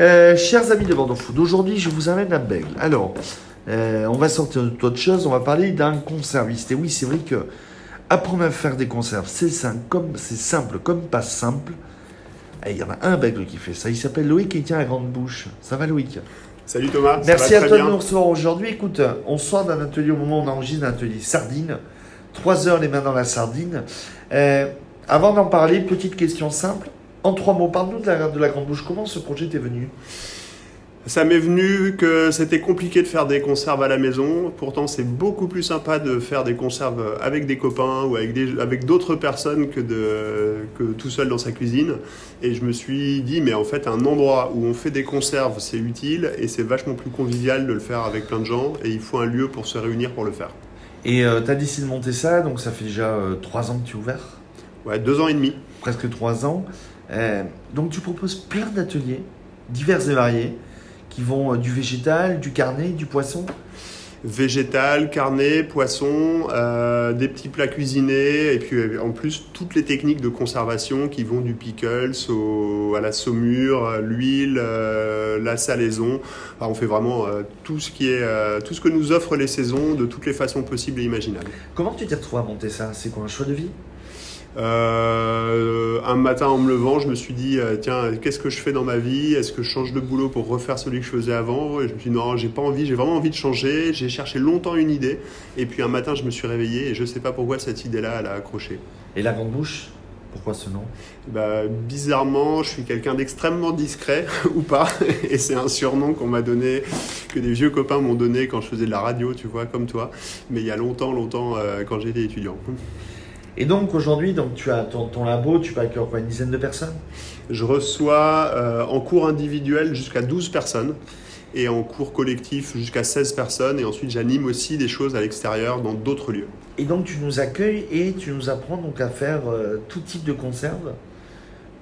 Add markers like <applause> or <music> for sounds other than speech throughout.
Euh, chers amis de Bordeaux Food, aujourd'hui je vous amène à Bègle. Alors, euh, on va sortir de toute autre chose, on va parler d'un conserviste. Et oui, c'est vrai que apprendre à faire des conserves, c'est simple, comme, c'est simple comme pas simple. Et il y en a un Bègle qui fait ça, il s'appelle Loïc et il tient la grande bouche. Ça va Loïc? Salut Thomas. ça Merci va à toi de nous recevoir aujourd'hui. Écoute, on sort d'un atelier au moment où on enregistre d'un atelier sardine. Trois heures les mains dans la sardine. Euh, avant d'en parler, petite question simple. En trois mots, parle-nous de la, de la grande bouche. Comment ce projet t'est venu? Ça m'est venu que c'était compliqué de faire des conserves à la maison. Pourtant, c'est beaucoup plus sympa de faire des conserves avec des copains ou avec des- avec d'autres personnes que, de, que tout seul dans sa cuisine. Et je me suis dit, mais en fait, un endroit où on fait des conserves, c'est utile et c'est vachement plus convivial de le faire avec plein de gens. Et il faut un lieu pour se réunir pour le faire. Et tu as décidé de monter ça, donc ça fait déjà euh, trois ans que tu es ouvert, Ouais, deux ans et demi. presque trois ans. Euh, donc tu proposes plein d'ateliers, divers et variés, qui vont euh, du végétal, du carnet, du poisson. végétal, carnet, poisson, euh, des petits plats cuisinés et puis en plus toutes les techniques de conservation qui vont du pickles au, à la saumure, l'huile, euh, la salaison. Enfin, on fait vraiment euh, tout ce qui est tout ce que nous offrent les saisons de toutes les façons possibles et imaginables. Comment tu t'es retrouvé à monter ça? C'est quoi un choix de vie? Euh, un matin en me levant, je me suis dit euh, tiens qu'est-ce que je fais dans ma vie? Est-ce que je change de boulot pour refaire celui que je faisais avant? Et je me suis dit non j'ai pas envie, j'ai vraiment envie de changer. J'ai cherché longtemps une idée et puis un matin je me suis réveillé et je sais pas pourquoi cette idée-là elle a accroché. Et la grande bouche Pourquoi ce nom? Bah, bizarrement, je suis quelqu'un d'extrêmement discret <laughs> ou pas et c'est un surnom qu'on m'a donné que des vieux copains m'ont donné quand je faisais de la radio, tu vois, comme toi. Mais il y a longtemps, longtemps euh, quand j'étais étudiant. Et donc aujourd'hui, donc tu as ton, ton labo, tu peux accueillir quoi, une dizaine de personnes? Je reçois euh, en cours individuel jusqu'à 12 personnes et en cours collectif jusqu'à 16 personnes. Et ensuite, j'anime aussi des choses à l'extérieur dans d'autres lieux. Et donc tu nous accueilles et tu nous apprends donc à faire euh, tout type de conserve.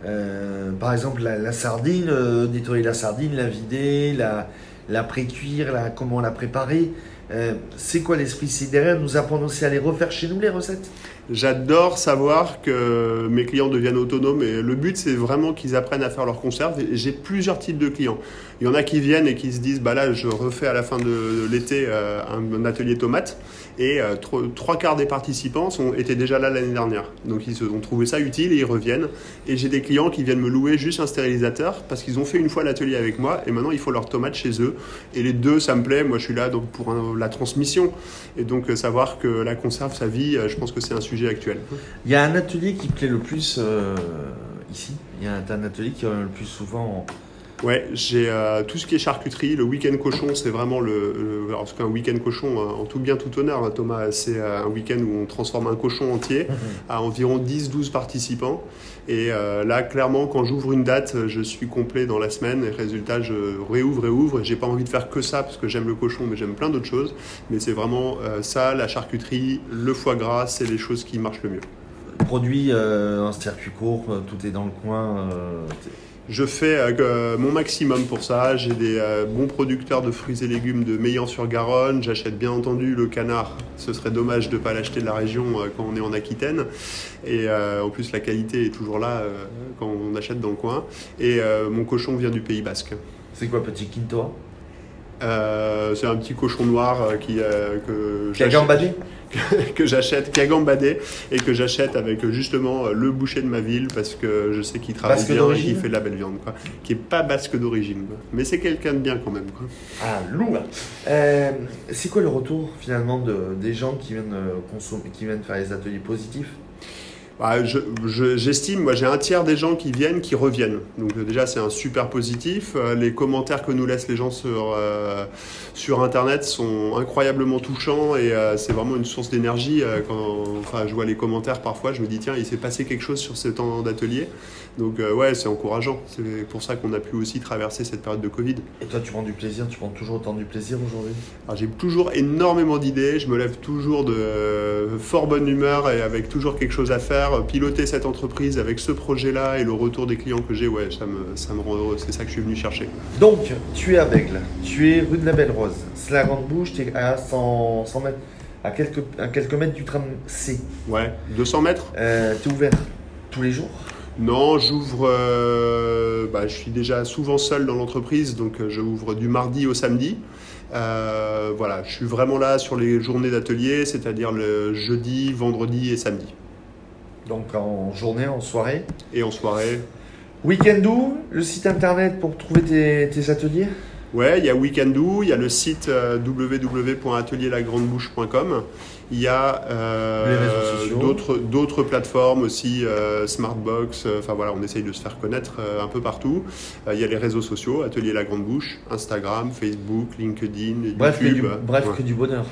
Euh, par exemple la, la sardine, euh, nettoyer la sardine, la vider, la, la pré-cuire, la, comment la préparer. Euh, c'est quoi l'esprit derrière nous apprendre aussi à les refaire chez nous les recettes? J'adore savoir que mes clients deviennent autonomes et le but c'est vraiment qu'ils apprennent à faire leurs conserves. J'ai plusieurs types de clients. Il y en a qui viennent et qui se disent bah là je refais à la fin de l'été euh, un, atelier tomate et euh, tro- trois quarts des participants étaient déjà là l'année dernière. Donc ils ont trouvé ça utile et ils reviennent. Et j'ai des clients qui viennent me louer juste un stérilisateur parce qu'ils ont fait une fois l'atelier avec moi et maintenant il faut leurs tomates chez eux. Et les deux ça me plaît. Moi je suis là donc pour un- la transmission et donc euh, savoir que la conserve sa vie, euh, je pense que c'est un sujet actuel. Il y a un atelier qui plaît le plus euh, ici. Il y a un, atelier qui revient le plus souvent. Ouais, j'ai euh, tout ce qui est charcuterie. Le week-end cochon, c'est vraiment le. le alors, parce qu'un week-end cochon, euh, en tout bien, tout honneur, hein, Thomas, c'est euh, un week-end où on transforme un cochon entier à environ 10-12 participants. Et euh, là, clairement, quand j'ouvre une date, je suis complet dans la semaine. Et résultat, je réouvre et ouvre. Et j'ai pas envie de faire que ça parce que j'aime le cochon, mais j'aime plein d'autres choses. Mais c'est vraiment ça, la charcuterie, le foie gras, c'est les choses qui marchent le mieux. Produit euh, en circuit court, tout est dans le coin. Euh, Je fais euh, mon maximum pour ça. J'ai des euh, bons producteurs de fruits et légumes de Meillan-sur-Garonne. J'achète bien entendu le canard. Ce serait dommage de ne pas l'acheter de la région euh, quand on est en Aquitaine. Et euh, en plus, la qualité est toujours là euh, quand on achète dans le coin. Et euh, mon cochon vient du Pays Basque. c'est quoi petit quinto Euh, c'est un petit cochon noir euh, qui, euh, que j'achète- gambadé <laughs> que j'achète, qui a gambadé et que j'achète avec justement euh, le boucher de ma ville parce que je sais qu'il travaille Basque bien et qu'il fait de la belle viande, quoi. Qui est pas basque d'origine, mais c'est quelqu'un de bien quand même, quoi. Ah, lourd Euh, C'est quoi le retour finalement de, des gens qui viennent, consommer, qui viennent faire les ateliers positifs? Bah, je- je- J'estime, moi j'ai un tiers des gens qui viennent qui reviennent. Donc euh, déjà c'est un super positif. Euh, les commentaires que nous laissent les gens sur, euh, sur Internet sont incroyablement touchants et euh, c'est vraiment une source d'énergie. quand enfin, je vois les commentaires parfois, je me dis tiens il s'est passé quelque chose sur ce temps d'atelier. Donc euh, ouais c'est encourageant. C'est pour ça qu'on a pu aussi traverser cette période de Covid. Et toi, tu prends du plaisir Tu prends toujours autant du plaisir aujourd'hui? Alors, J'ai toujours énormément d'idées, je me lève toujours de fort bonne humeur et avec toujours quelque chose à faire. Piloter cette entreprise avec ce projet-là et le retour des clients que j'ai, ouais, ça me, ça me rend heureux. C'est ça que je suis venu chercher. Donc, tu es à Bègle, tu es rue de la Belle Rose, c'est la Grande Bouche, tu es à 100, 100 mètres, à quelques, à quelques mètres du tram C. Ouais, 200 mètres Euh, tu es ouvert tous les jours? Non, j'ouvre. euh, bah, je suis déjà souvent seul dans l'entreprise, donc euh, je ouvre du mardi au samedi. Euh, voilà, je suis vraiment là sur les journées d'atelier, c'est-à-dire le jeudi, vendredi et samedi. Donc en journée, en soirée. Et en soirée. Weekendoo, le site internet pour trouver tes, tes ateliers? Ouais, il y a Weekendoo, il y a le site euh, www.atelierlagrandebouche.com. Il y a euh, d'autres plateformes aussi, euh, Smartbox. euh, Enfin voilà, on essaye de se faire connaître un peu partout. Il y a les réseaux sociaux, Atelier La Grande Bouche, Instagram, Facebook, LinkedIn, Bref, que YouTube. du, bref Ouais. que du bonheur.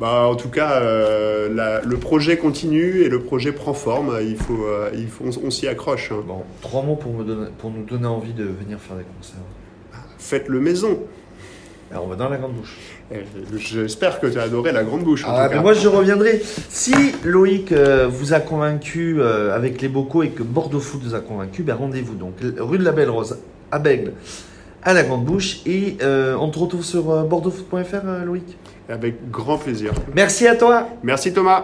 Bah, en tout cas, la- le projet continue et le projet prend forme. Il faut, il faut, on, on s'y accroche. hein. Bon, trois mots pour, me donner, pour nous donner envie de venir faire des concerts. Faites-le maison. Alors on va dans la grande bouche. Et J'espère que tu as adoré La Grande Bouche. en Ah, tout mais cas. moi je reviendrai. Si Loïc euh, vous a convaincu euh, avec les bocaux et que Bordeaux Foot vous a convaincu, ben rendez-vous donc rue de la Belle Rose à Bègle à la Grande Bouche et euh, on te retrouve sur euh, bordeauxfoot.fr euh, Loïc? Avec grand plaisir. Merci à toi. Merci Thomas.